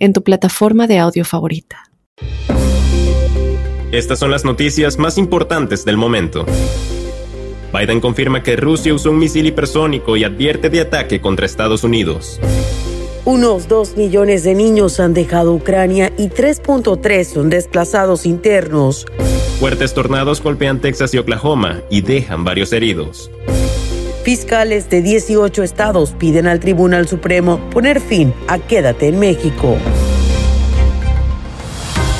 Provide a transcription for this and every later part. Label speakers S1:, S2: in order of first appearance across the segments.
S1: en tu plataforma de audio favorita.
S2: Estas son las noticias más importantes del momento. Biden confirma que Rusia usó un misil hipersónico y advierte de ataque contra Estados Unidos.
S3: Unos 2 millones de niños han dejado Ucrania y 3.3 son desplazados internos.
S2: Fuertes tornados golpean Texas y Oklahoma y dejan varios heridos.
S3: Fiscales de 18 estados piden al Tribunal Supremo poner fin a Quédate en México.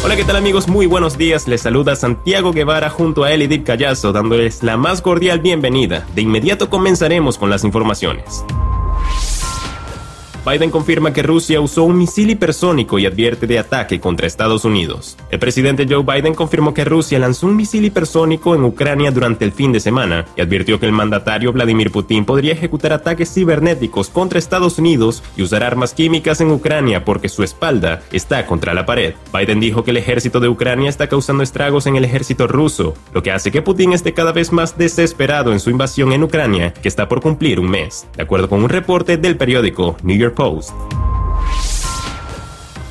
S2: Hola, ¿qué tal amigos? Muy buenos días. Les saluda Santiago Guevara junto a Elidip Callazo dándoles la más cordial bienvenida. De inmediato comenzaremos con las informaciones. Biden confirma que Rusia usó un misil hipersónico y advierte de ataque contra Estados Unidos. El presidente Joe Biden confirmó que Rusia lanzó un misil hipersónico en Ucrania durante el fin de semana y advirtió que el mandatario Vladimir Putin podría ejecutar ataques cibernéticos contra Estados Unidos y usar armas químicas en Ucrania porque su espalda está contra la pared. Biden dijo que el ejército de Ucrania está causando estragos en el ejército ruso, lo que hace que Putin esté cada vez más desesperado en su invasión en Ucrania, que está por cumplir un mes, de acuerdo con un reporte del periódico New York Post.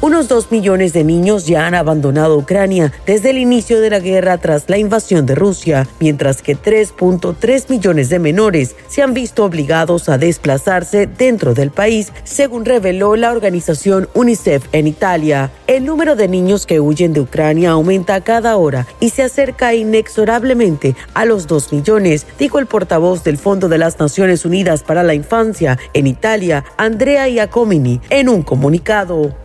S3: Unos dos millones de niños ya han abandonado Ucrania desde el inicio de la guerra tras la invasión de Rusia, mientras que 3.3 millones de menores se han visto obligados a desplazarse dentro del país, según reveló la organización UNICEF en Italia. El número de niños que huyen de Ucrania aumenta cada hora y se acerca inexorablemente a los 2 millones, dijo el portavoz del Fondo de las Naciones Unidas para la Infancia en Italia, Andrea Iacomini, en un comunicado.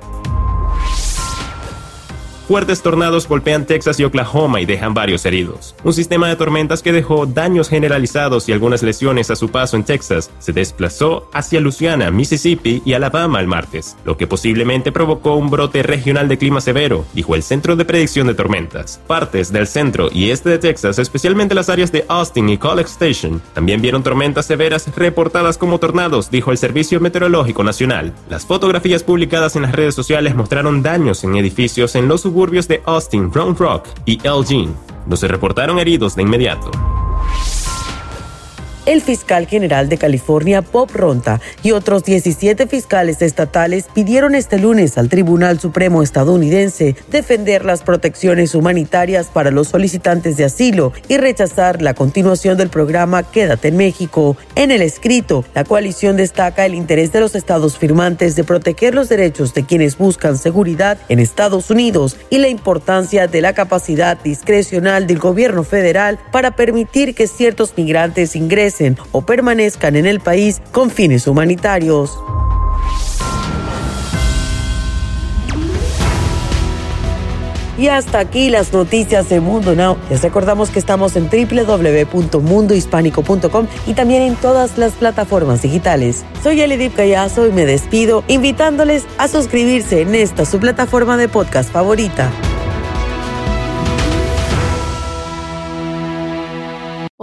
S2: Fuertes tornados golpean Texas y Oklahoma y dejan varios heridos. Un sistema de tormentas que dejó daños generalizados y algunas lesiones a su paso en Texas se desplazó hacia Louisiana, Mississippi y Alabama el martes, lo que posiblemente provocó un brote regional de clima severo, dijo el Centro de Predicción de Tormentas. Partes del centro y este de Texas, especialmente las áreas de Austin y College Station, también vieron tormentas severas reportadas como tornados, dijo el Servicio Meteorológico Nacional. Las fotografías publicadas en las redes sociales mostraron daños en edificios en los suburbios de Austin, Round Rock y Elgin. No se reportaron heridos de inmediato.
S3: El fiscal general de California, Bob Ronta, y otros 17 fiscales estatales pidieron este lunes al Tribunal Supremo estadounidense defender las protecciones humanitarias para los solicitantes de asilo y rechazar la continuación del programa Quédate en México. En el escrito, la coalición destaca el interés de los estados firmantes de proteger los derechos de quienes buscan seguridad en Estados Unidos y la importancia de la capacidad discrecional del gobierno federal para permitir que ciertos migrantes ingresen o permanezcan en el país con fines humanitarios. Y hasta aquí las noticias de Mundo Now. Les recordamos que estamos en www.mundohispánico.com y también en todas las plataformas digitales. Soy Elidip Callazo y me despido invitándoles a suscribirse en esta su plataforma de podcast favorita.